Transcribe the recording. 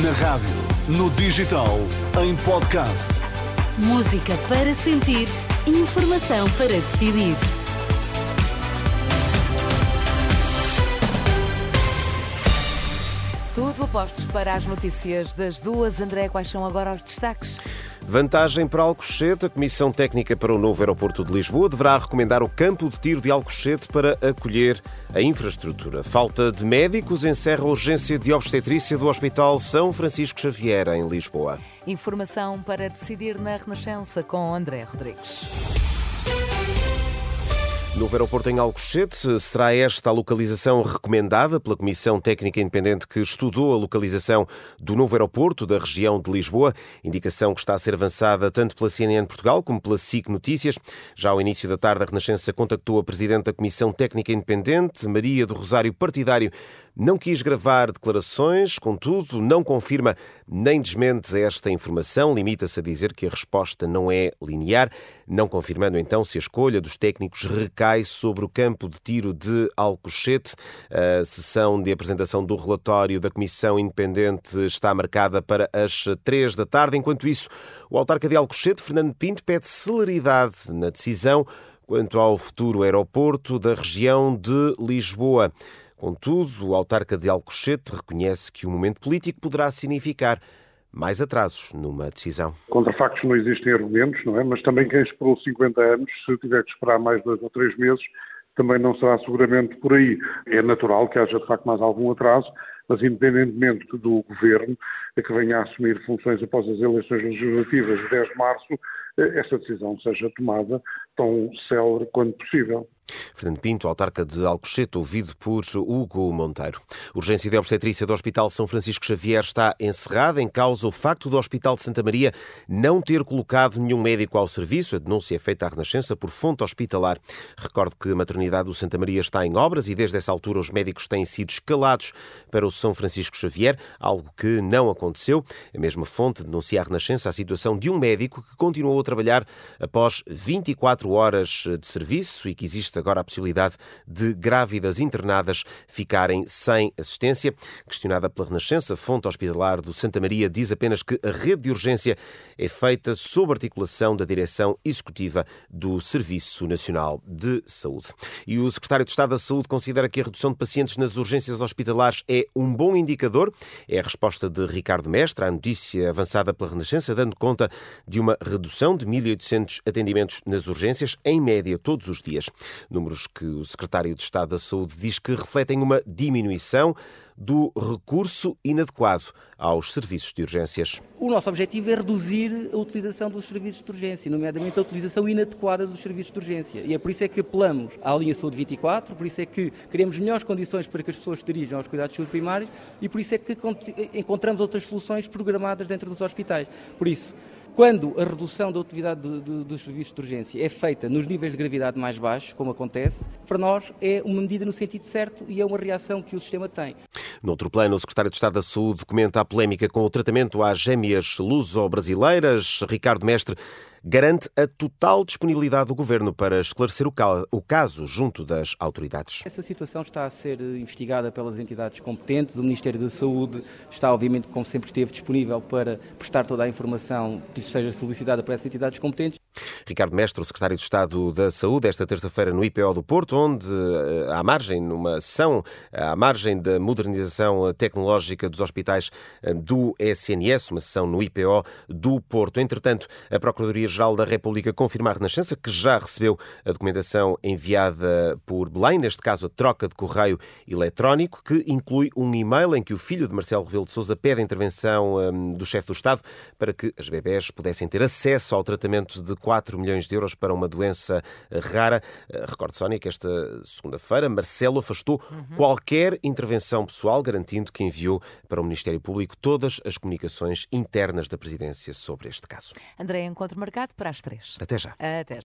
Na rádio, no digital, em podcast. Música para sentir, informação para decidir. Tudo apostos para as notícias das duas. André, quais são agora os destaques? Vantagem para Alcochete. A Comissão Técnica para o novo aeroporto de Lisboa deverá recomendar o campo de tiro de Alcochete para acolher a infraestrutura. Falta de médicos encerra a urgência de obstetrícia do Hospital São Francisco Xavier, em Lisboa. Informação para decidir na Renascença com André Rodrigues. Novo aeroporto em Alcochete, será esta a localização recomendada pela Comissão Técnica Independente que estudou a localização do novo aeroporto da região de Lisboa, indicação que está a ser avançada tanto pela CNN Portugal como pela SIC Notícias. Já ao início da tarde, a Renascença contactou a Presidente da Comissão Técnica Independente, Maria do Rosário Partidário, não quis gravar declarações, contudo, não confirma nem desmente esta informação, limita-se a dizer que a resposta não é linear, não confirmando então se a escolha dos técnicos recai sobre o campo de tiro de Alcochete. A sessão de apresentação do relatório da Comissão Independente está marcada para as três da tarde. Enquanto isso, o autarca de Alcochete, Fernando Pinto, pede celeridade na decisão quanto ao futuro aeroporto da região de Lisboa. Contudo, o autarca de Alcochete reconhece que o momento político poderá significar mais atrasos numa decisão. Contra factos não existem argumentos, não é? Mas também quem esperou 50 anos, se tiver que esperar mais dois ou três meses, também não será seguramente por aí. É natural que haja de facto mais algum atraso, mas independentemente do governo que venha a assumir funções após as eleições legislativas de 10 de março, eh, essa decisão seja tomada tão célere quanto possível. Fernando Pinto, autarca de Alcochete, ouvido por Hugo Monteiro. Urgência de obstetrícia do Hospital São Francisco Xavier está encerrada em causa o facto do Hospital de Santa Maria não ter colocado nenhum médico ao serviço. A denúncia é feita à Renascença por fonte hospitalar. Recordo que a maternidade do Santa Maria está em obras e desde essa altura os médicos têm sido escalados para o São Francisco Xavier, algo que não aconteceu. A mesma fonte denuncia à Renascença a situação de um médico que continuou a trabalhar após 24 horas de serviço e que existe agora a possibilidade de grávidas internadas ficarem sem assistência. Questionada pela Renascença, fonte hospitalar do Santa Maria diz apenas que a rede de urgência é feita sob articulação da direção executiva do Serviço Nacional de Saúde. E o secretário de Estado da Saúde considera que a redução de pacientes nas urgências hospitalares é um bom indicador. É a resposta de Ricardo Mestre à notícia avançada pela Renascença, dando conta de uma redução de 1.800 atendimentos nas urgências, em média, todos os dias. Números que o secretário de Estado da Saúde diz que refletem uma diminuição do recurso inadequado aos serviços de urgências. O nosso objetivo é reduzir a utilização dos serviços de urgência, nomeadamente a utilização inadequada dos serviços de urgência. E é por isso é que apelamos à linha Saúde 24, por isso é que queremos melhores condições para que as pessoas se dirijam aos cuidados de saúde primários e por isso é que encontramos outras soluções programadas dentro dos hospitais. Por isso, quando a redução da utilidade de, de, dos serviços de urgência é feita nos níveis de gravidade mais baixos, como acontece, para nós é uma medida no sentido certo e é uma reação que o sistema tem. Noutro plano, o secretário de Estado da Saúde comenta a polémica com o tratamento às gêmeas luso-brasileiras. Ricardo Mestre garante a total disponibilidade do governo para esclarecer o caso junto das autoridades. Essa situação está a ser investigada pelas entidades competentes. O Ministério da Saúde está, obviamente, como sempre esteve, disponível para prestar toda a informação que seja solicitada por essas entidades competentes. Ricardo Mestre, o secretário de Estado da Saúde, esta terça-feira no IPO do Porto, onde, eh, à margem, numa sessão, à margem da modernização tecnológica dos hospitais eh, do SNS, uma sessão no IPO do Porto. Entretanto, a Procuradoria-Geral da República confirma à Renascença que já recebeu a documentação enviada por Belém, neste caso a troca de correio eletrónico, que inclui um e-mail em que o filho de Marcelo Rebelo de Sousa pede a intervenção do chefe do Estado para que as bebés pudessem ter acesso ao tratamento de 4 milhões de euros para uma doença rara. Eh, Recordo, Sónia, que esta segunda-feira Marcelo afastou uhum. qualquer intervenção pessoal, garantindo que enviou para o Ministério Público todas as comunicações internas da presidência sobre este caso. André, encontro marcado para as três. Até já. Até já.